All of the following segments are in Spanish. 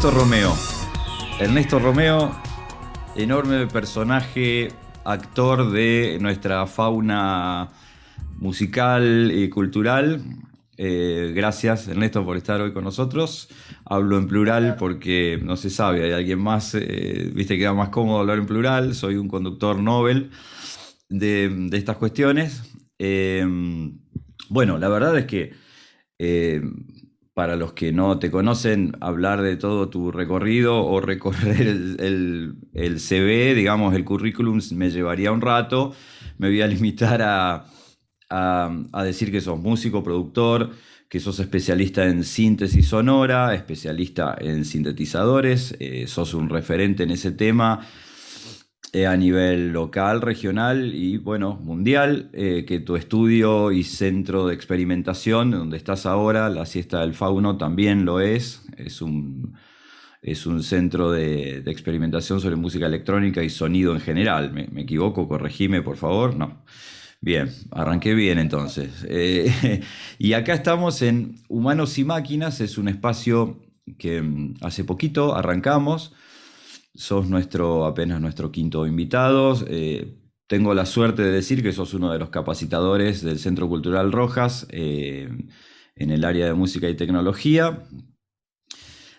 Ernesto Romeo. Ernesto Romeo, enorme personaje, actor de nuestra fauna musical y cultural. Eh, gracias Ernesto por estar hoy con nosotros. Hablo en plural porque no se sabe, hay alguien más, eh, viste, queda más cómodo hablar en plural. Soy un conductor Nobel de, estas cuestiones. Eh, bueno, la verdad es que para los que no te conocen, hablar de todo tu recorrido o recorrer el, el, CV, digamos, el currículum, me llevaría un rato. Me voy a limitar a, a, decir que sos músico, productor, que sos especialista en síntesis sonora, especialista en sintetizadores, eh, sos un referente en ese tema eh, a nivel local, regional y bueno, mundial, eh, que tu estudio y centro de experimentación, donde estás ahora, la siesta del fauno también lo es, es un, es un centro de, experimentación sobre música electrónica y sonido en general. ¿Me, equivoco? Corregime, por favor. No. Bien, arranqué bien entonces. Eh, y acá estamos en Humanos y Máquinas, es un espacio que mm, hace poquito arrancamos sos nuestro, apenas nuestro quinto invitado. Eh, tengo la suerte de decir que sos uno de los capacitadores del Centro Cultural Rojas eh, en el área de música y tecnología.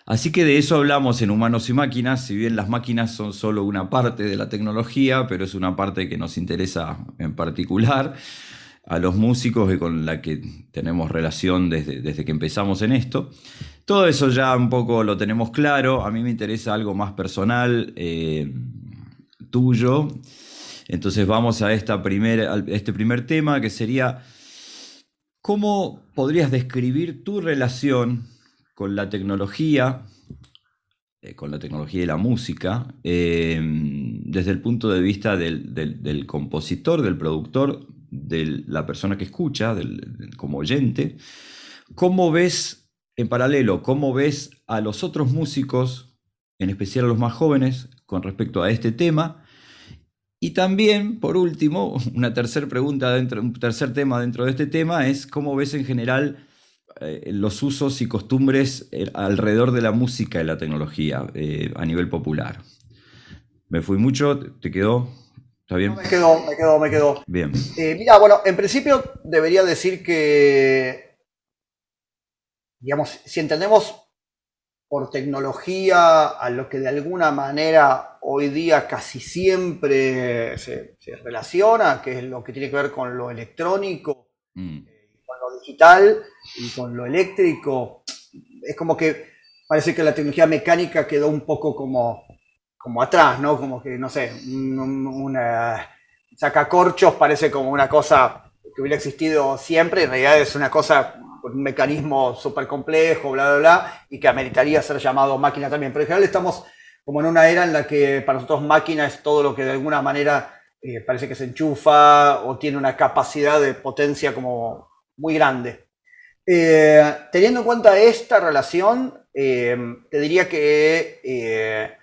Así que de eso hablamos en Humanos y Máquinas, si bien las máquinas son solo una parte de la tecnología, pero es una parte que nos interesa en particular a los músicos y con la que tenemos relación desde, desde que empezamos en esto. Todo eso ya un poco lo tenemos claro. A mí me interesa algo más personal, eh, tuyo. Entonces vamos a, esta este primer tema que sería, ¿cómo podrías describir tu relación con la tecnología, eh, con la tecnología y la música, eh, desde el punto de vista del, compositor, del productor, de la persona que escucha, como oyente? ¿Cómo ves en paralelo, ¿cómo ves a los otros músicos, en especial a los más jóvenes, con respecto a este tema? Y también, por último, una tercera pregunta dentro, un tercer tema dentro de este tema es cómo ves en general eh, los usos y costumbres eh, alrededor de la música y la tecnología eh, a nivel popular. Me fui mucho, ¿te quedó? ¿Está bien? me quedó, me quedó, me quedó. Bien. mira, bueno, en principio debería decir que digamos, si entendemos por tecnología a lo que de alguna manera hoy día casi siempre se, relaciona, que es lo que tiene que ver con lo electrónico, mm. eh, con lo digital y con lo eléctrico, es como que parece que la tecnología mecánica quedó un poco como, como atrás, ¿no? Como que, no sé, una sacacorchos parece como una cosa que hubiera existido siempre, en realidad es una cosa un mecanismo súper complejo, bla, bla, bla, y que ameritaría ser llamado máquina también. Pero en general estamos como en una era en la que para nosotros máquina es todo lo que de alguna manera eh, parece que se enchufa o tiene una capacidad de potencia como muy grande. Eh, teniendo en cuenta esta relación, eh, te diría que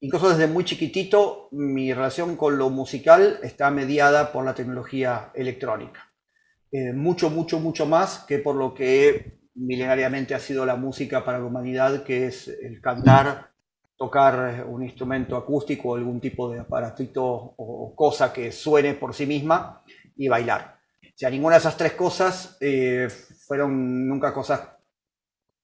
incluso desde muy chiquitito mi relación con lo musical está mediada por la tecnología electrónica. Eh, mucho, mucho, mucho más que por lo que milenariamente ha sido la música para la humanidad, que es el cantar, tocar un instrumento acústico o algún tipo de aparatito o cosa que suene por sí misma y bailar. O sea, ninguna de esas tres cosas eh, fueron nunca cosas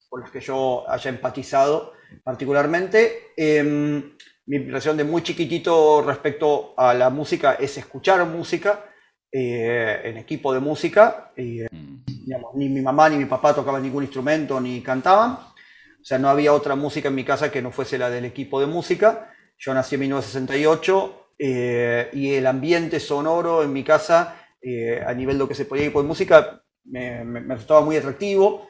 con las que yo haya empatizado particularmente. Em, mi impresión de muy chiquitito respecto a la música es escuchar música eh, en equipo de música. Eh, mm. ni mi mamá ni mi papá tocaban ningún instrumento ni cantaban. O sea, no había otra música en mi casa que no fuese la del equipo de música. Yo nací en 1968 eh, y el ambiente sonoro en mi casa, a nivel de lo que se podía equipo de música, me, me, resultaba muy atractivo.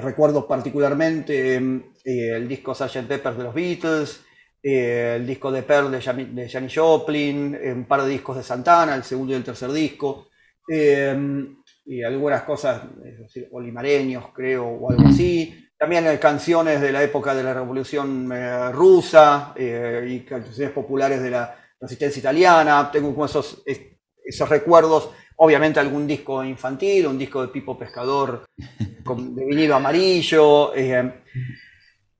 recuerdo particularmente el disco Sgt. Pepper de los Beatles, eh, el disco de Pearl de, Janis Joplin, un par de discos de Santana, el segundo y el tercer disco, eh, y algunas cosas decir, olimareños, creo, o algo así. También hay canciones de la época de la Revolución eh, Rusa y canciones populares de la resistencia italiana. Tengo como esos, esos recuerdos. Obviamente algún disco infantil, un disco de Pipo Pescador con, de vinilo amarillo.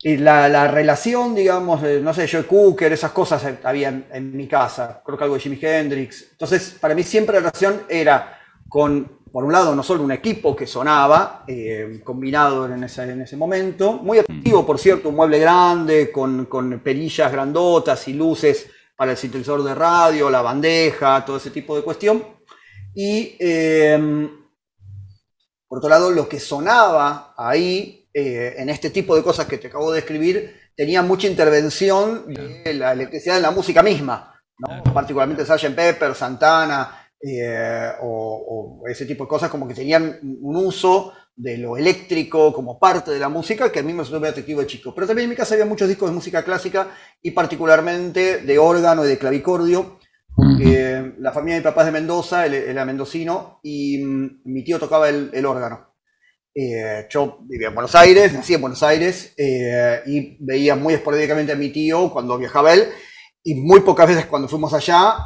Y la, relación, digamos, no sé, Joe Cooker, esas cosas había en, mi casa, creo que algo de Jimi Hendrix. Entonces, para mí siempre la relación era con, por un lado, no solo un equipo que sonaba, eh, combinado en ese, en ese momento, muy activo, por cierto, un mueble grande, con, con perillas grandotas y luces para el sintetizador de radio, la bandeja, todo ese tipo de cuestión. Y, eh, por otro lado, lo que sonaba ahí eh, en este tipo de cosas que te acabo de describir, tenía mucha intervención de la electricidad en la música misma, particularmente Sgt. Pepper, Santana eh, o, ese tipo de cosas, como que tenían un uso de lo eléctrico como parte de la música que a mí me resultó muy atractivo de chico. Pero también en mi casa había muchos discos de música clásica y particularmente de órgano y de clavicordio, porque la familia de mi papá es de Mendoza, él era mendocino, y mm, mi tío tocaba el órgano. Eh, yo vivía en Buenos Aires, nací en Buenos Aires eh, y veía muy esporádicamente a mi tío cuando viajaba él y muy pocas veces cuando fuimos allá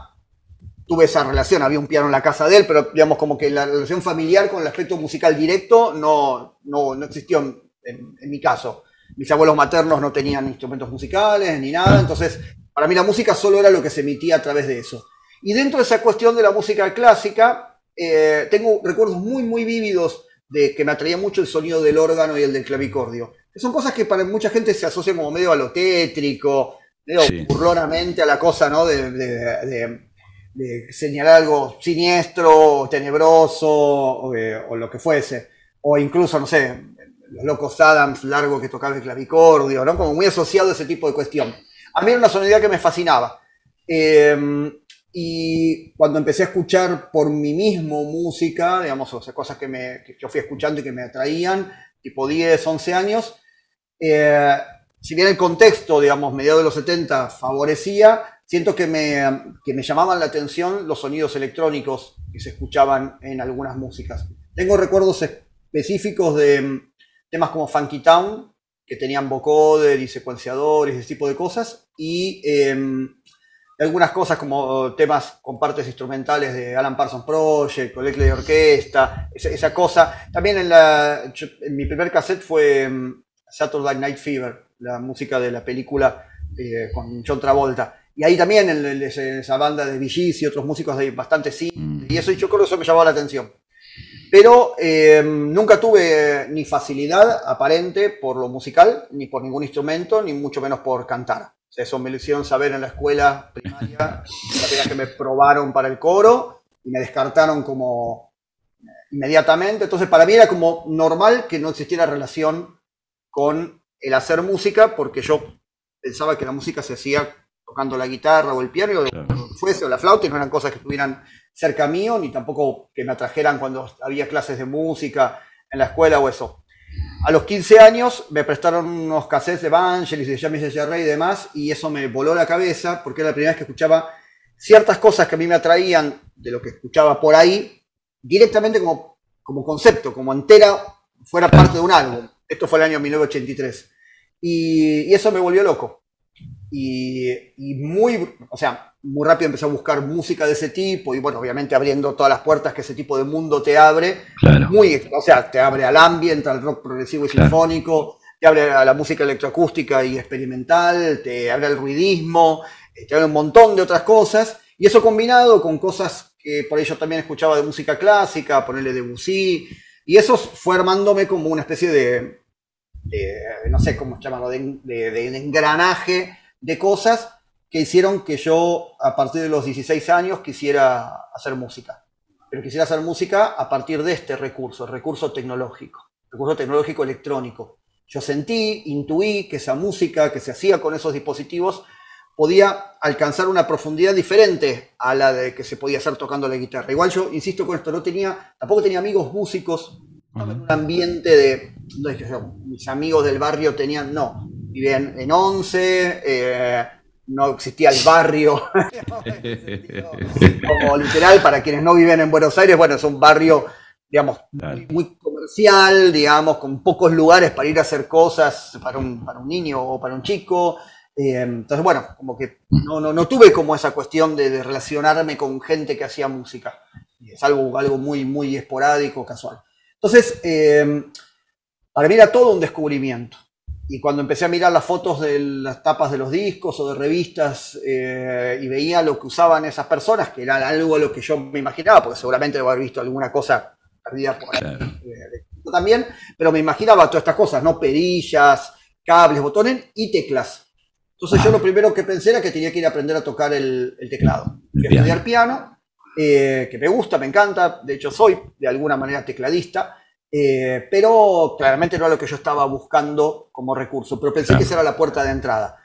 tuve esa relación, había un piano en la casa de él, pero digamos como que la relación familiar con el aspecto musical directo no, no, no existió en, mi caso. Mis abuelos maternos no tenían instrumentos musicales ni nada, entonces para mí la música solo era lo que se emitía a través de eso. Y dentro de esa cuestión de la música clásica, eh, tengo recuerdos muy, muy vívidos de que me atraía mucho el sonido del órgano y el del clavicordio. Que son cosas que para mucha gente se asocian como medio a lo tétrico, medio burlonamente a la cosa, ¿no? De, señalar algo siniestro, tenebroso, eh, o, lo que fuese. O incluso, no sé, los locos Adams largo que tocaba el clavicordio, ¿no? Como muy asociado a ese tipo de cuestión. A mí era una sonoridad que me fascinaba. Eh, y cuando empecé a escuchar por mí mismo música, digamos, o cosas que, me, yo fui escuchando y que me atraían, tipo 10, 11 años, eh, si bien el contexto, digamos, mediados de los 70 favorecía, siento que me, que me llamaban la atención los sonidos electrónicos que se escuchaban en algunas músicas. Tengo recuerdos específicos de mm, temas como Funky Town, que tenían vocoder y secuenciadores, ese tipo de cosas, y em, algunas cosas como temas con partes instrumentales de Alan Parsons Project, colegio de orquesta, esa, cosa. También en, la, mi primer cassette fue mm, Saturday Night Fever, la música de la película eh, con John Travolta. Y ahí también en, esa banda de VGs y otros músicos de bastante sí. Mm. Y eso yo creo que eso me llamó la atención. Pero eh, nunca tuve ni facilidad aparente por lo musical, ni por ningún instrumento, ni mucho menos por cantar. Eso me lo hicieron saber en la escuela primaria, la que me probaron para el coro y me descartaron como inmediatamente. Entonces para mí era como normal que no existiera relación con el hacer música porque yo pensaba que la música se hacía tocando la guitarra o el piano o fuese o la flauta y no eran cosas que estuvieran cerca mío ni tampoco que me atrajeran cuando había clases de música en la escuela o eso. A los 15 años me prestaron unos cassettes de Vangelis, de James Rey y demás, y eso me voló la cabeza porque era la primera vez que escuchaba ciertas cosas que a mí me atraían de lo que escuchaba por ahí, directamente como, como concepto, como entera, fuera parte de un álbum. Esto fue el año 1983. Y, y eso me volvió loco. Y, y, muy, o sea, muy rápido empecé a buscar música de ese tipo y bueno, obviamente abriendo todas las puertas que ese tipo de mundo te abre. Muy, o sea, te abre al ambiente, al rock progresivo y sinfónico, te abre a la música electroacústica y experimental, te abre al ruidismo, eh, te abre un montón de otras cosas. Y eso combinado con cosas que por ello también escuchaba de música clásica, ponerle Debussy, y eso fue armándome como una especie de, no sé cómo llamarlo, de, de engranaje de cosas que hicieron que yo a partir de los 16 años quisiera hacer música. Pero quisiera hacer música a partir de este recurso, recurso tecnológico, recurso tecnológico electrónico. Yo sentí, intuí que esa música que se hacía con esos dispositivos podía alcanzar una profundidad diferente a la de que se podía hacer tocando la guitarra. Igual yo insisto con esto, no tenía, tampoco tenía amigos músicos, en un ambiente de, mis amigos del barrio tenían, no, vivían en Once, eh, no existía el barrio, como literal, para quienes no viven en Buenos Aires, bueno, es un barrio, digamos, muy, comercial, digamos, con pocos lugares para ir a hacer cosas para un, para un niño o para un chico. Eh, entonces, bueno, como que no, no, no tuve como esa cuestión de, relacionarme con gente que hacía música. Es algo, algo muy, muy esporádico, casual. Entonces, eh, para mí era todo un descubrimiento y cuando empecé a mirar las fotos de las tapas de los discos o de revistas eh, y veía lo que usaban esas personas, que era algo a lo que yo me imaginaba, porque seguramente debo haber visto alguna cosa perdida por ahí eh, también, pero me imaginaba todas estas cosas, ¿no? Perillas, cables, botones y teclas. Entonces yo lo primero que pensé era que tenía que ir a aprender a tocar el, teclado. estudiar piano, eh, que me gusta, me encanta, de hecho soy de alguna manera tecladista, eh, pero claramente no era lo que yo estaba buscando como recurso, pero pensé que esa era la puerta de entrada.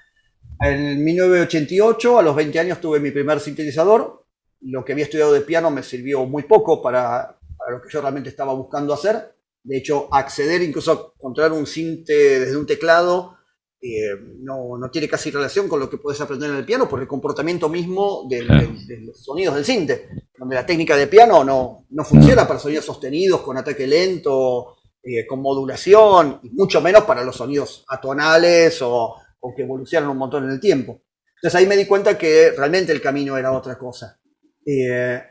En 1988, a los 20 años, tuve mi primer sintetizador. Lo que había estudiado de piano me sirvió muy poco para, lo que yo realmente estaba buscando hacer. De hecho, acceder incluso a encontrar un sinte desde un teclado eh, no, no, tiene casi relación con lo que puedes aprender en el piano por el comportamiento mismo de, los sonidos del cinte, donde la técnica de piano no, no funciona para sonidos sostenidos, con ataque lento, eh, con modulación, y mucho menos para los sonidos atonales o, o, que evolucionan un montón en el tiempo. Entonces ahí me di cuenta que realmente el camino era otra cosa. Eh,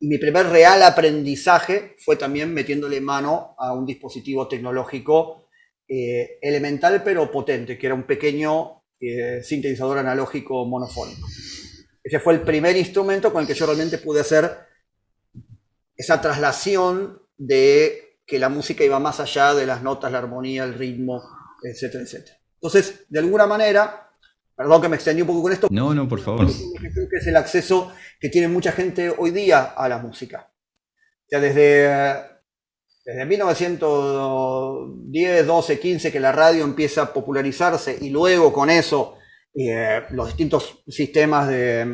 y mi primer real aprendizaje fue también metiéndole mano a un dispositivo tecnológico eh, elemental pero potente, que era un pequeño eh, sintetizador analógico monofónico. Ese fue el primer instrumento con el que yo realmente pude hacer esa traslación de que la música iba más allá de las notas, la armonía, el ritmo, etcétera, etcétera. Entonces, de alguna manera, perdón que me extendí un poco con esto. No, no, por favor. Creo que es el acceso que tiene mucha gente hoy día a la música. O sea, desde desde 1910, 12, 15 que la radio empieza a popularizarse y luego con eso eh, los distintos sistemas de,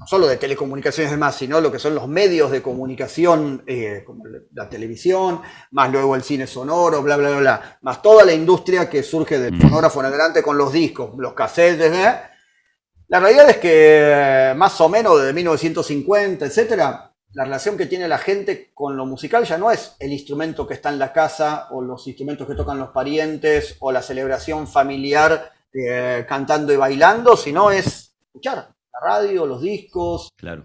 no solo de telecomunicaciones y demás, sino lo que son los medios de comunicación, eh, como la televisión, más luego el cine sonoro, bla, bla, bla, bla, más toda la industria que surge del fonógrafo en adelante con los discos, los cassettes, ¿eh? la realidad es que más o menos desde 1950, etcétera, la relación que tiene la gente con lo musical ya no es el instrumento que está en la casa o los instrumentos que tocan los parientes o la celebración familiar eh, cantando y bailando, sino es escuchar la radio, los discos. Claro.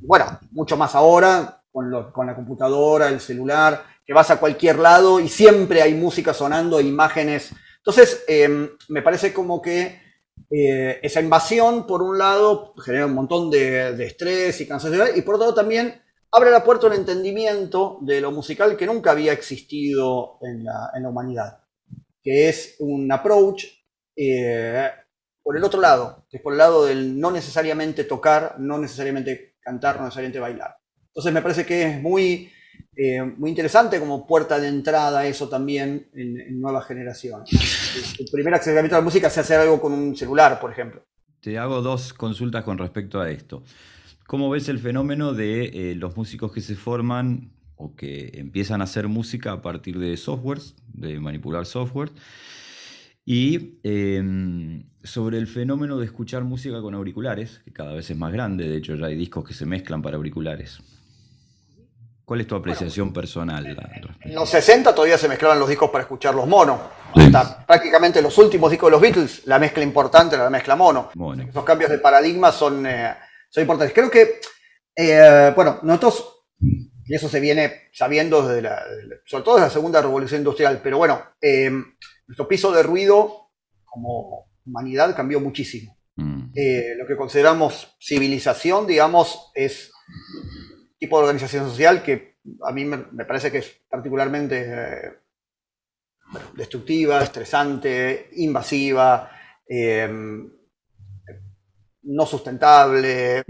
bueno, mucho más ahora con, la computadora, el celular, que vas a cualquier lado y siempre hay música sonando e imágenes. Entonces, em, me parece como que eh, esa invasión, por un lado, genera un montón de, estrés y cansancio, y por otro lado también abre la puerta a un entendimiento de lo musical que nunca había existido en la, humanidad, que es un approach eh, por el otro lado, que es por el lado del no necesariamente tocar, no necesariamente cantar, no necesariamente bailar. Entonces me parece que es muy eh, muy interesante como puerta de entrada eso también en, nuevas generaciones. El primer acercamiento a la música se hace algo con un celular, por ejemplo. Te hago dos consultas con respecto a esto. ¿Cómo ves el fenómeno de eh, los músicos que se forman o que empiezan a hacer música a partir de softwares, de manipular software? Y em, sobre el fenómeno de escuchar música con auriculares, que cada vez es más grande, de hecho ya hay discos que se mezclan para auriculares. ¿Cuál es tu apreciación personal? En los 60 todavía se mezclaban los discos para escuchar los monos. Hasta prácticamente los últimos discos de los Beatles, la mezcla importante era la mezcla mono. Esos cambios de paradigma son, eh, son importantes. Creo que, eh, bueno, nosotros, y eso se viene sabiendo desde la, sobre todo desde la segunda revolución industrial, pero bueno, eh, nuestro piso de ruido como humanidad cambió muchísimo. Mm. lo que consideramos civilización, digamos, es tipo de organización social que a mí me, parece que es particularmente eh, destructiva, estresante, invasiva, em, no sustentable,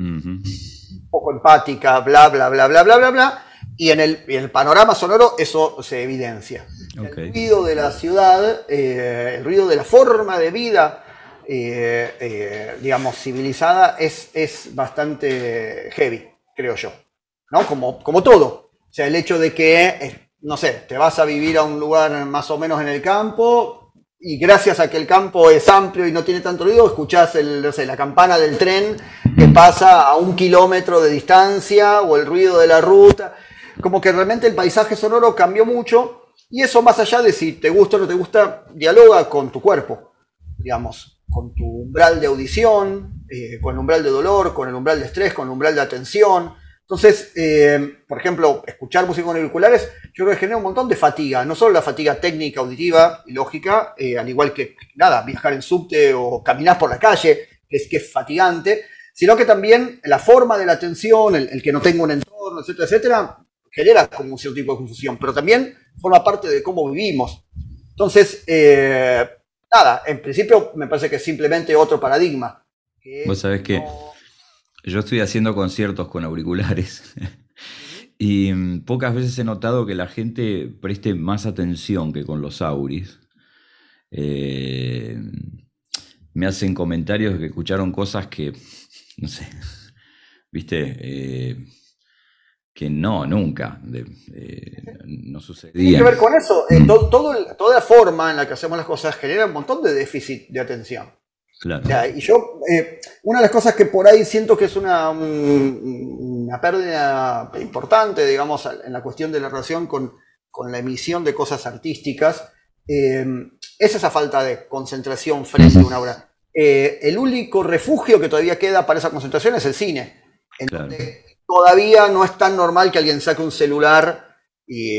poco empática, bla, bla, bla, bla, bla, bla, bla. Y en el, el panorama sonoro eso se evidencia. El ruido de la ciudad, eh, el ruido de la forma de vida, eh, digamos, civilizada, es, es bastante heavy, creo yo. ¿No? Como, como todo. O sea, el hecho de que, eh, no sé, te vas a vivir a un lugar más o menos en el campo y gracias a que el campo es amplio y no tiene tanto ruido, escuchás el, la campana del tren que pasa a un kilómetro de distancia o el ruido de la ruta. Como que realmente el paisaje sonoro cambió mucho y eso más allá de si te gusta o no te gusta, dialoga con tu cuerpo, digamos, con tu umbral de audición, eh, con el umbral de dolor, con el umbral de estrés, con el umbral de atención Entonces, eh, por ejemplo, escuchar música con auriculares, yo creo que genera un montón de fatiga, no solo la fatiga técnica, auditiva y lógica, eh, al igual que, nada, viajar en subte o caminar por la calle, que es, que es fatigante, sino que también la forma de la atención, el, que no tenga un entorno, etcétera, etcétera, genera como un cierto tipo de confusión, pero también forma parte de cómo vivimos. Entonces, eh, nada, en principio me parece que es simplemente otro paradigma. Vos sabés que yo estoy haciendo conciertos con auriculares y mm, pocas veces he notado que la gente preste más atención que con los auris. Eh, me hacen comentarios que escucharon cosas que, no sé, viste, eh, que no, nunca, eh, no sucedía. Tiene que ver con eso. Mm. toda la forma en la que hacemos las cosas genera un montón de déficit de atención y yo, eh, una de las cosas que por ahí siento que es una, una pérdida importante, digamos, en la cuestión de la relación con, la emisión de cosas artísticas, eh, es esa falta de concentración frente a una obra. Eh, el único refugio que todavía queda para esa concentración es el cine, en donde todavía no es tan normal que alguien saque un celular y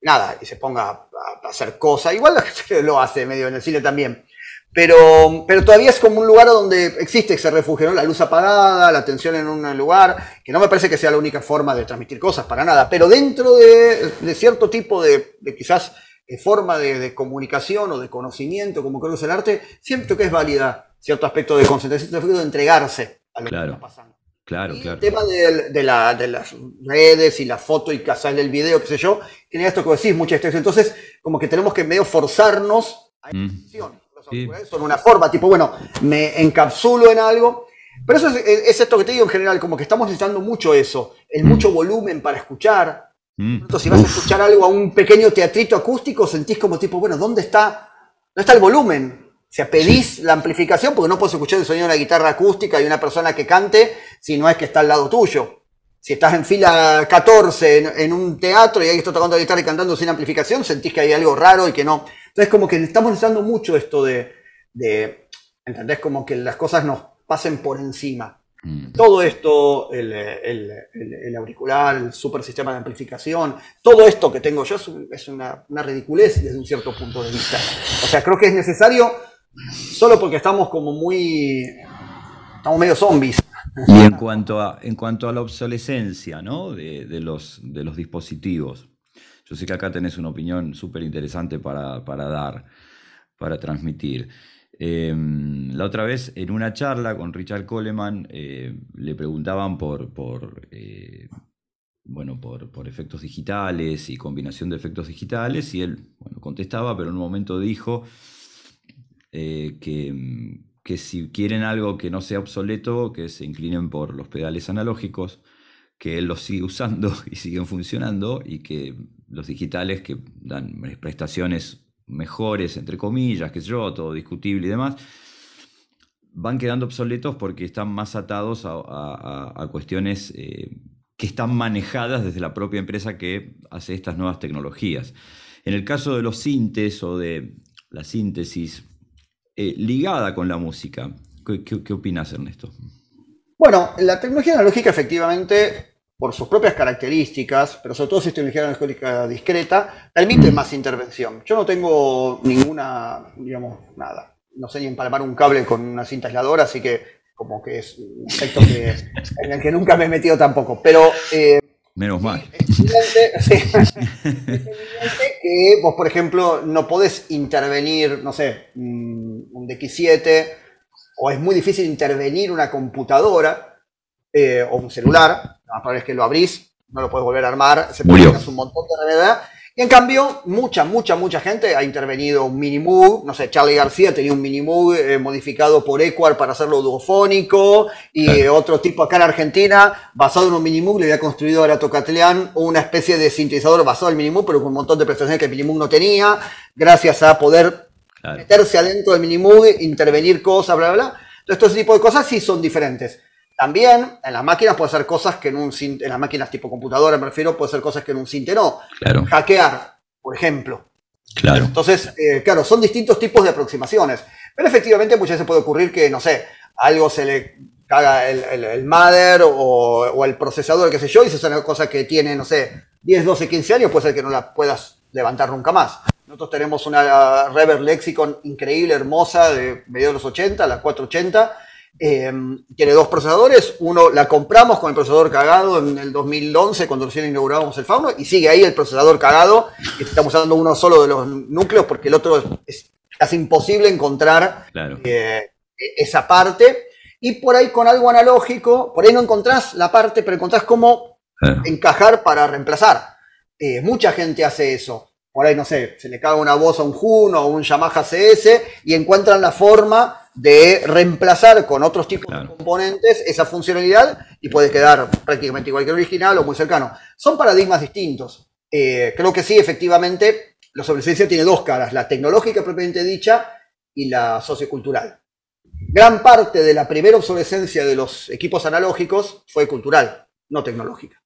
nada, y se ponga a, a hacer cosas. Igual la gente lo hace medio en el cine también. Pero, pero todavía es como un lugar donde existe ese refugio, ¿no? La luz apagada, la atención en un lugar, que no me parece que sea la única forma de transmitir cosas, para nada. Pero dentro de, cierto tipo de, quizás eh, forma de, comunicación o de conocimiento, como creo que es el arte, siento que es válida cierto aspecto de concentración, de entregarse a lo que está pasando. Claro, y claro. El tema de, las redes y la foto y casar el video, qué sé yo, tiene esto que decís, mucha extensión. Entonces, como que tenemos que medio forzarnos a esa mm son una forma, tipo, bueno, me encapsulo en algo. Pero eso es, esto que te digo en general, como que estamos necesitando mucho eso, el mm. mucho volumen para escuchar. Mm. Entonces, si vas a escuchar algo a un pequeño teatrito acústico, sentís como tipo, bueno, ¿dónde está, dónde está el volumen? O sea, pedís la amplificación porque no puedes escuchar el sonido de una guitarra acústica y una persona que cante si no es que está al lado tuyo. Si estás en fila 14 en, un teatro y alguien está tocando la guitarra y cantando sin amplificación, sentís que hay algo raro y que no. Entonces, como que estamos necesitando mucho esto de, ¿entendés? Como que las cosas nos pasen por encima. Mm. Todo esto, el, auricular, el super sistema de amplificación, todo esto que tengo yo es, una, ridiculez desde un cierto punto de vista. O sea, creo que es necesario solo porque estamos como muy. estamos medio zombies. Y en cuanto a, en cuanto a la obsolescencia ¿no? de, los, de los dispositivos, yo sé que acá tenés una opinión súper interesante para, dar, para transmitir. Em, la otra vez, en una charla con Richard Coleman, eh, le preguntaban por, por, eh, bueno, por, efectos digitales y combinación de efectos digitales, y él contestaba, pero en un momento dijo eh, que, que si quieren algo que no sea obsoleto, que se inclinen por los pedales analógicos, que él los sigue usando y siguen funcionando, y que los digitales que dan prestaciones mejores, entre comillas, que yo, todo discutible y demás, van quedando obsoletos porque están más atados a, cuestiones eh, que están manejadas desde la propia empresa que hace estas nuevas tecnologías. En el caso de los sintes o de la síntesis eh, ligada con la música, ¿qué, qué opinas, Ernesto? Bueno, la tecnología analógica efectivamente por sus propias características, pero sobre todo si es tecnología analógica discreta, permite más intervención. Yo no tengo ninguna, digamos, nada. No sé ni empalmar un cable con una cinta aisladora, así que como que es un aspecto que, en el que nunca me he metido tampoco. Pero... Eh, Menos mal. Es evidente, que vos, por ejemplo, no podés intervenir, no sé, un DX7, o es muy difícil intervenir una computadora eh, o un celular la más que lo abrís, no lo puedes volver a armar, se un montón de realidad. Y en cambio, mucha, mucha, mucha gente ha intervenido un mini Moog. No sé, Charlie García tenía un mini Moog eh, modificado por Equar para hacerlo duofónico. Y otro tipo acá en Argentina, basado en un mini Moog, le había construido a Tocatleán una especie de sintetizador basado en el mini Moog, pero con un montón de prestaciones que el mini Moog no tenía. Gracias a poder meterse adentro del mini Moog, intervenir cosas, bla, bla, bla. Entonces, todo ese tipo de cosas sí son diferentes. También en las máquinas puede ser cosas que en un en las máquinas tipo computadora me refiero, puede ser cosas que en un cinte no. Claro. Hackear, por ejemplo. Claro. Entonces, eh, claro, son distintos tipos de aproximaciones. Pero efectivamente muchas veces puede ocurrir que, no sé, algo se le caga el, el, mother o, el procesador, qué sé yo, y se una cosa que tiene, no sé, 10, 12, 15 años, puede ser que no la puedas levantar nunca más. Nosotros tenemos una Rever Lexicon increíble, hermosa, de medio de los 80, la 480. Eh, tiene dos procesadores. Uno la compramos con el procesador cagado en el 2011, cuando recién inauguramos el Fauno, y sigue ahí el procesador cagado. Estamos usando uno solo de los núcleos porque el otro es, casi imposible encontrar eh, esa parte. Y por ahí con algo analógico, por ahí no encontrás la parte, pero encontrás cómo encajar para reemplazar. Eh, mucha gente hace eso por ahí no sé, se le caga una voz a un Juno o un Yamaha CS y encuentran la forma de reemplazar con otros tipos de componentes esa funcionalidad y puede quedar prácticamente igual que el original o muy cercano. Son paradigmas distintos. Eh, creo que sí, efectivamente, la obsolescencia tiene dos caras, la tecnológica propiamente dicha y la sociocultural. Gran parte de la primera obsolescencia de los equipos analógicos fue cultural, no tecnológica.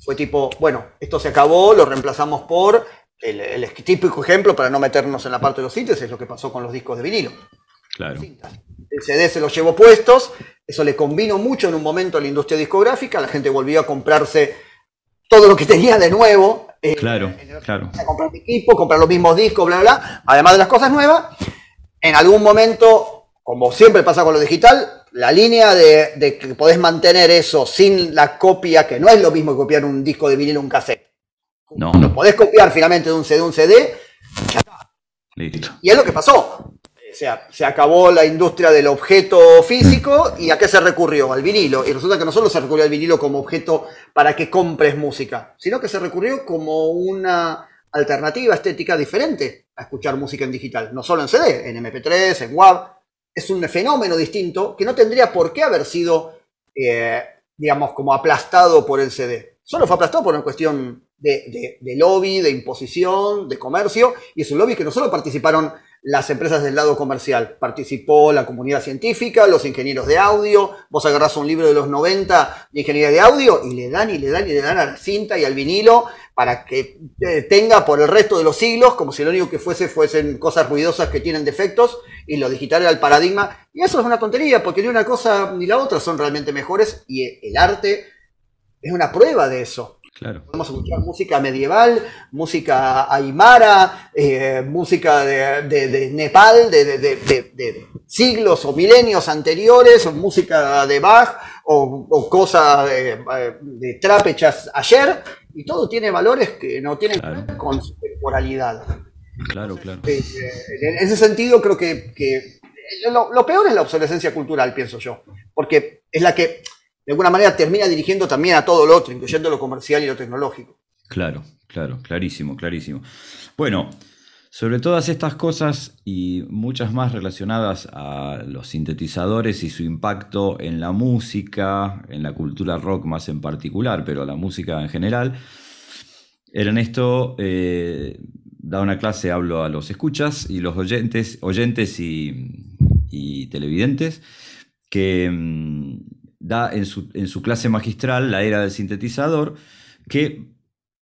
Fue tipo, bueno, esto se acabó, lo reemplazamos por el, típico ejemplo, para no meternos en la parte de los es lo que pasó con los discos de vinilo. Claro. El CD se los llevó puestos, eso le convino mucho en un momento a la industria discográfica, la gente volvió a comprarse todo lo que tenía de nuevo. Eh, claro, claro. A comprar equipo, comprar los mismos discos, bla, bla, además de las cosas nuevas. En algún momento, como siempre pasa con lo digital, la línea de, de que podés mantener eso sin la copia, que no es lo mismo que copiar un disco de vinilo un cassette no. Lo podés copiar finalmente de un CD un CD, ya está. Listo. Y es lo que pasó. Sea, se acabó la industria del objeto físico y a qué se recurrió? Al vinilo. Y resulta que no solo se recurrió al vinilo como objeto para que compres música, sino que se recurrió como una alternativa estética diferente a escuchar música en digital. No solo en CD, en MP3, en WAV. Es un fenómeno distinto que no tendría por qué haber sido, eh, digamos, como aplastado por el CD. Solo fue aplastado por una cuestión de, lobby, de imposición, de comercio, y es un lobby que no solo participaron las empresas del lado comercial, participó la comunidad científica, los ingenieros de audio, vos agarrás un libro de los 90 de ingeniería de audio y le dan y le dan y le dan a la cinta y al vinilo para que eh, tenga por el resto de los siglos, como si lo único que fuese fuesen cosas ruidosas que tienen defectos, y lo digital era el paradigma. Y eso es una tontería, porque ni una cosa ni la otra son realmente mejores, y el arte es una prueba de eso. Podemos escuchar música medieval, música aymara, eh, música de, Nepal, de, siglos o milenios anteriores, o música de Bach, o, cosas de, trap hechas ayer, y todo tiene valores que no tienen con su temporalidad. Claro, claro. Eh, en ese sentido, creo que, lo peor es la obsolescencia cultural, pienso yo, porque es la que de alguna manera termina dirigiendo también a todo lo otro, incluyendo lo comercial y lo tecnológico. Claro, claro, clarísimo, clarísimo. Bueno, sobre todas estas cosas y muchas más relacionadas a los sintetizadores y su impacto en la música, en la cultura rock más en particular, pero la música en general, Ernesto eh, da una clase, hablo a los escuchas y los oyentes, oyentes y, y televidentes, que mm, da en su, clase magistral la era del sintetizador, que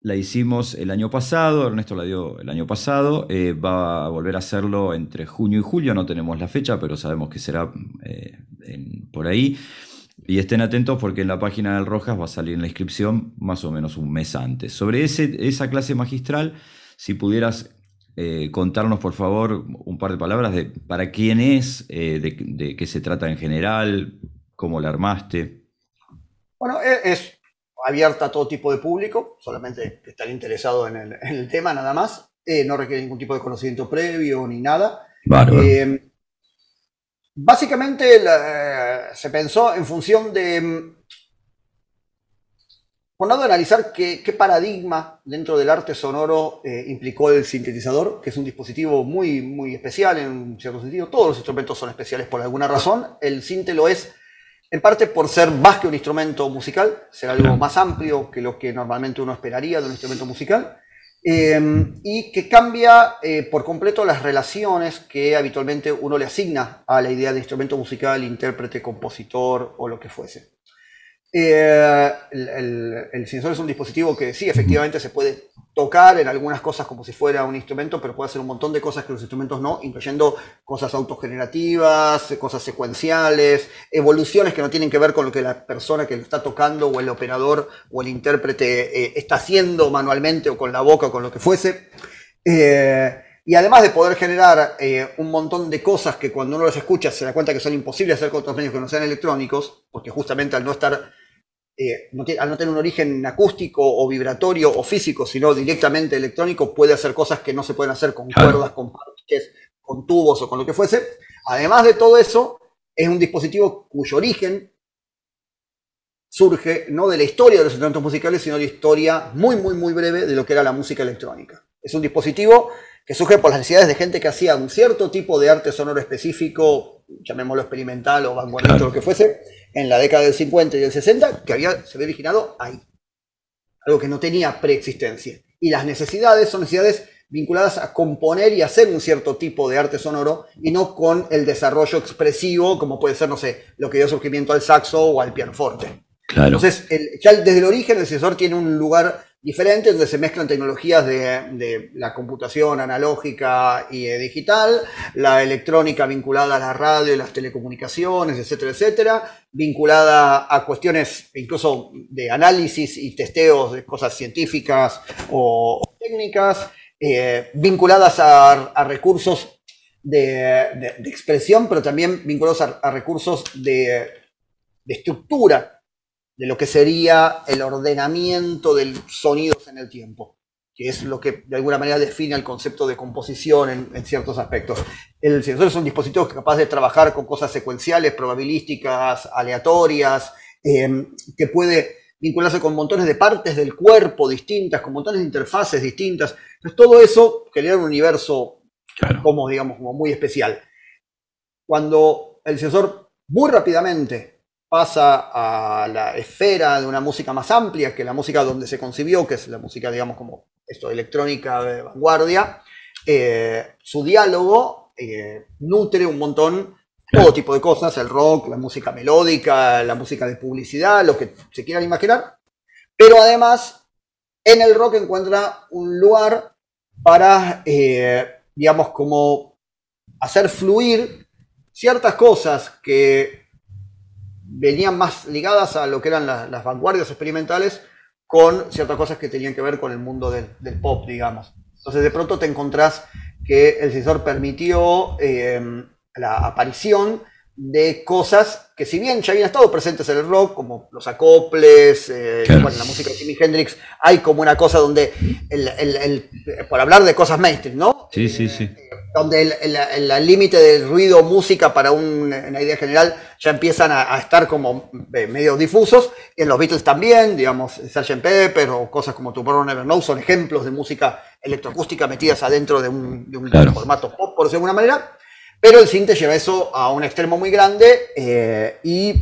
la hicimos el año pasado, Ernesto la dio el año pasado, eh, va a volver a hacerlo entre junio y julio, no tenemos la fecha, pero sabemos que será eh, por ahí. Y estén atentos porque en la página del Rojas va a salir en la inscripción más o menos un mes antes. Sobre ese, esa clase magistral, si pudieras eh, contarnos por favor un par de palabras de para quién es, de, de qué se trata en general, ¿Cómo la armaste? Bueno, e-, es, abierta a todo tipo de público, solamente que estar interesado en el, tema nada más. Eh, no requiere ningún tipo de conocimiento previo ni nada. Eh, básicamente se pensó en función de, por un lado, analizar qué, paradigma dentro del arte sonoro eh, implicó el sintetizador, que es un dispositivo muy, muy especial en un cierto sentido. Todos los instrumentos son especiales por alguna razón. El sinte lo es en parte por ser más que un instrumento musical, ser algo más amplio que lo que normalmente uno esperaría de un instrumento musical, em, y que cambia eh, por completo las relaciones que habitualmente uno le asigna a la idea de instrumento musical, intérprete, compositor o lo que fuese. Eh, el, sensor es un dispositivo que sí, efectivamente se puede tocar en algunas cosas como si fuera un instrumento, pero puede hacer un montón de cosas que los instrumentos no, incluyendo cosas autogenerativas, cosas secuenciales, evoluciones que no tienen que ver con lo que la persona que lo está tocando o el operador o el intérprete eh, está haciendo manualmente o con la boca o con lo que fuese. Eh, y además de poder generar un montón de cosas que cuando uno las escucha se da cuenta que son imposibles hacer con otros medios que no sean electrónicos, porque justamente al no estar eh, al no tener un origen acústico o vibratorio o físico, sino directamente electrónico, puede hacer cosas que no se pueden hacer con cuerdas, con parches, con tubos o con lo que fuese. Además de todo eso, es un dispositivo cuyo origen surge no de la historia de los instrumentos musicales, sino de la historia muy, muy, muy breve de lo que era la música electrónica. Es un dispositivo que surge por las necesidades de gente que hacía un cierto tipo de arte sonoro específico, llamémoslo experimental o vanguardista o lo que fuese, en la década del 50 y del 60 que había, se había originado ahí. Algo que no tenía preexistencia. Y las necesidades son necesidades vinculadas a componer y hacer un cierto tipo de arte sonoro y no con el desarrollo expresivo como puede ser, no sé, lo que dio surgimiento al saxo o al pianoforte. Claro. Entonces, ya desde el origen el sensor tiene un lugar diferente, donde se mezclan tecnologías de, la computación analógica y eh, digital, la electrónica vinculada a la radio y las telecomunicaciones, etcétera, etcétera, vinculada a cuestiones incluso de análisis y testeos de cosas científicas o, técnicas, eh, vinculadas a, recursos de, expresión, pero también vinculados a, recursos de estructura de lo que sería el ordenamiento de sonidos en el tiempo, que es lo que de alguna manera define el concepto de composición en, ciertos aspectos. El sensor es un dispositivo capaz de trabajar con cosas secuenciales, probabilísticas, aleatorias, em, que puede vincularse con montones de partes del cuerpo distintas, con montones de interfaces distintas. Entonces todo eso genera un universo como, digamos, como muy especial. Cuando el sensor muy rápidamente pasa a la esfera de una música más amplia que la música donde se concibió, que es la música, digamos, como esto, electrónica de vanguardia, eh, su diálogo eh, nutre un montón todo tipo de cosas, el rock, la música melódica, la música de publicidad, lo que se quieran imaginar, pero además en el rock encuentra un lugar para, eh, digamos, como hacer fluir ciertas cosas que venían más ligadas a lo que eran las vanguardias experimentales con ciertas cosas que tenían que ver con el mundo del, pop, digamos. Entonces de pronto te encontrás que el sensor permitió eh, la aparición de cosas que si bien ya habían estado presentes en el rock, como los acoples, eh, en la música de Jimi Hendrix, hay como una cosa donde, el, por hablar de cosas mainstream, ¿no? Sí, sí, sí. Eh, donde el límite del ruido, música, para una idea general, ya empiezan a, estar como eh, medio difusos. En los Beatles también, digamos, Sgt. Pepper o cosas como Brother Never Know son ejemplos de música electroacústica metidas adentro de un, formato pop, por decirlo de alguna manera. Pero el cinte lleva eso a un extremo muy grande eh, y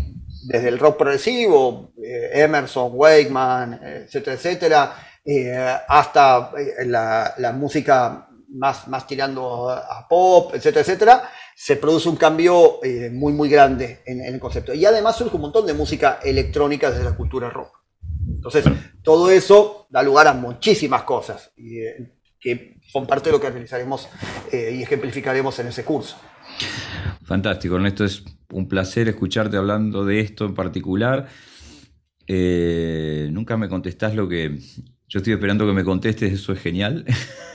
desde el rock progresivo, eh, Emerson, Wakeman, etcétera, etcétera, hasta la, la música más, más tirando a pop, etcétera, etcétera, se produce un cambio eh, muy, muy grande en, el concepto. Y además surge un montón de música electrónica desde la cultura rock. Entonces, todo eso da lugar a muchísimas cosas eh, que son parte de lo que realizaremos eh, y ejemplificaremos en ese curso. Fantástico, Ernesto, es un placer escucharte hablando de esto en particular. nunca me contestás lo que yo estoy esperando que me contestes, eso es genial.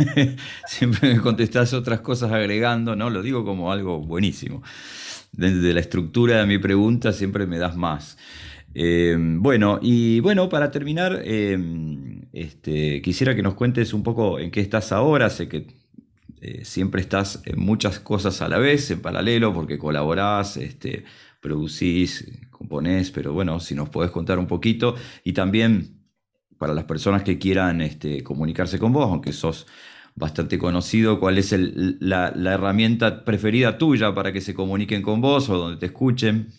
Siempre me contestás otras cosas agregando, ¿no? Lo digo como algo buenísimo. Desde la estructura de mi pregunta siempre me das más. Eh, bueno, y bueno, para terminar, eh, este, quisiera que nos cuentes un poco en qué estás ahora. Sé que eh, siempre estás en muchas cosas a la vez, en paralelo, porque colaborás, este, producís, componés, pero bueno, si nos podés contar un poquito. Y también para las personas que quieran este, comunicarse con vos, aunque sos bastante conocido, cuál es la, herramienta preferida tuya para que se comuniquen con vos o donde te escuchen.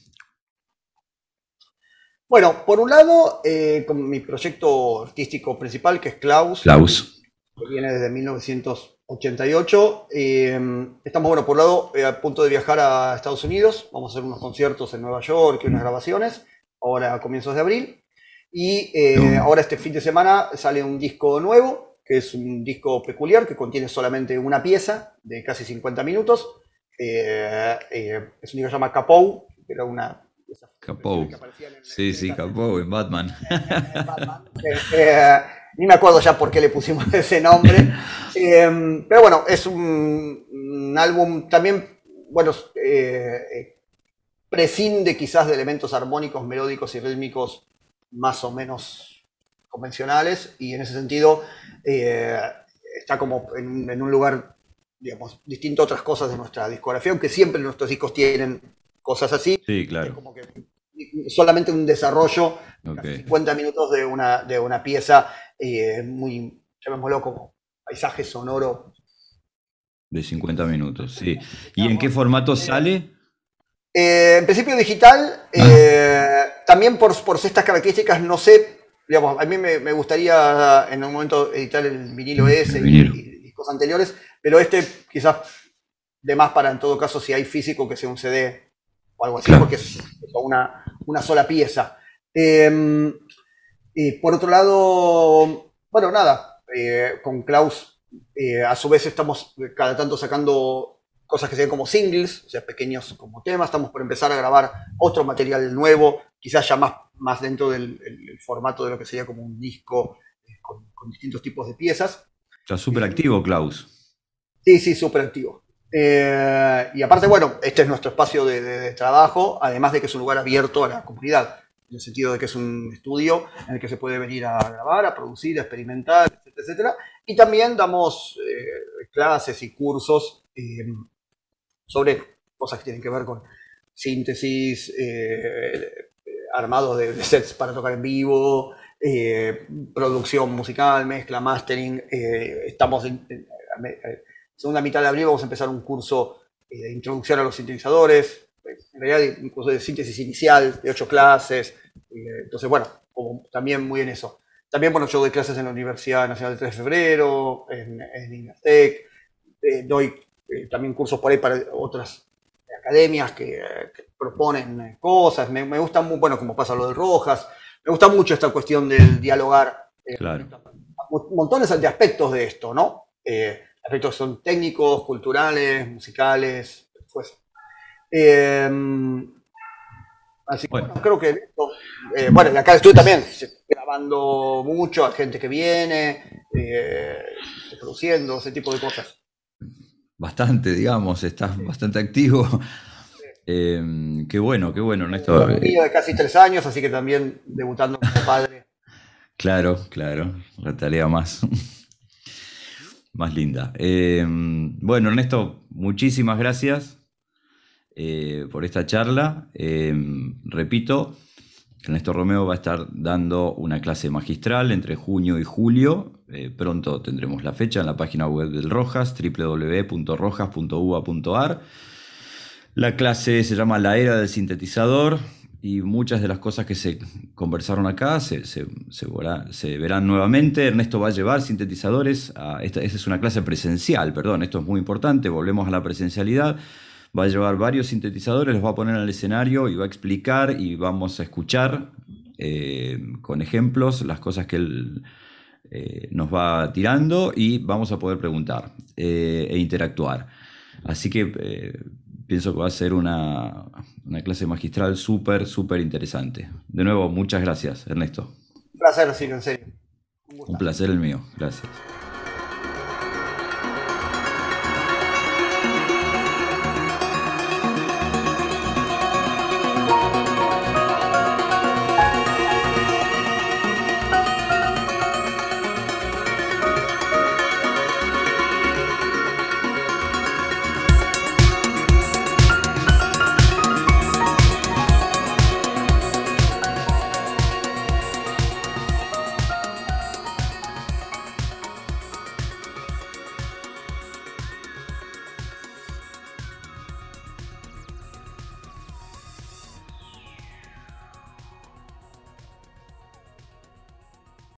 Bueno, por un lado, eh, con mi proyecto artístico principal, que es Klaus. Klaus. Que viene desde 1988. Eh, estamos, bueno, por un lado, eh, a punto de viajar a Estados Unidos. Vamos a hacer unos conciertos en Nueva York y unas grabaciones, ahora a comienzos de abril. Y eh, ahora este fin de semana sale un disco nuevo que es un disco peculiar que contiene solamente una pieza de casi 50 minutos. Es un disco que se llama Capou, que era una... Capou. Sí, sí, Capou en Batman. Eh, ni me acuerdo ya por qué le pusimos ese nombre. pero bueno, es un, álbum también, bueno, prescinde quizás de elementos armónicos, melódicos y rítmicos más o menos convencionales y en ese sentido eh, está como en, un lugar, digamos, distinto a otras cosas de nuestra discografía, aunque siempre nuestros discos tienen cosas así. Sí, claro. como que solamente un desarrollo, 50 minutos de una, de una pieza eh, muy, llamémoslo como paisaje sonoro. De 50 minutos, sí. ¿Y en qué formato sale? Eh, en principio digital, ah. también por, por estas características, no sé digamos, a mí me, gustaría en un momento editar el vinilo S y, discos anteriores, pero este quizás de más para en todo caso si hay físico que sea un CD o algo así, porque es una, una sola pieza. Em, y por otro lado, bueno, nada, eh, con Klaus eh, a su vez estamos cada tanto sacando cosas que sean como singles, o sea, pequeños como temas. Estamos por empezar a grabar otro material nuevo, quizás ya más, más dentro del formato de lo que sería como un disco eh, con, distintos tipos de piezas. Está súper activo, Klaus. Sí, sí, súper activo. Eh, y aparte, bueno, este es nuestro espacio de, trabajo, además de que es un lugar abierto a la comunidad, en el sentido de que es un estudio en el que se puede venir a grabar, a producir, a experimentar, etcétera, etcétera. Y también damos clases y cursos sobre cosas que tienen que ver con síntesis, eh, armados de, sets para tocar en vivo, eh, producción musical, mezcla, mastering. Eh, estamos segunda mitad de abril vamos a empezar un curso de introducción a los sintetizadores, en realidad un curso de síntesis inicial de ocho clases. entonces, bueno, también muy en eso. También, bueno, yo doy clases en la Universidad Nacional del 3 de Febrero, en, en INATEC, doy eh, también cursos por ahí para otras academias que, proponen cosas. Me, gusta muy, bueno, como pasa lo de Rojas, me gusta mucho esta cuestión del dialogar. Eh, claro. Montones de aspectos de esto, ¿no? Eh, aspectos son técnicos, culturales, musicales, pues. así que bueno. creo que esto, bueno, acá estoy también grabando mucho, a gente que viene, produciendo, ese tipo de cosas bastante, digamos, estás bastante activo. Em, qué bueno, qué bueno, Néstor. Un niño de casi tres años, así que también debutando como padre. Claro, claro, la tarea más, más linda. Em, bueno, Ernesto, muchísimas gracias eh, por esta charla. Em, repito, Ernesto Romeo va a estar dando una clase magistral entre junio y julio. Eh, pronto tendremos la fecha en la página web del Rojas, www.rojas.ua.ar. La clase se llama La Era del Sintetizador y muchas de las cosas que se conversaron acá se, verán nuevamente. Ernesto va a llevar sintetizadores. A esta, es una clase presencial, perdón, esto es muy importante, volvemos a la presencialidad va a llevar varios sintetizadores, los va a poner el escenario y va a explicar y vamos a escuchar eh, con ejemplos las cosas que él eh, nos va tirando y vamos a poder preguntar eh, e interactuar. Así que pienso que va a ser una, una clase magistral súper, súper interesante. De nuevo, muchas gracias, Ernesto. Un placer, sí, en serio. Un placer el mío, gracias.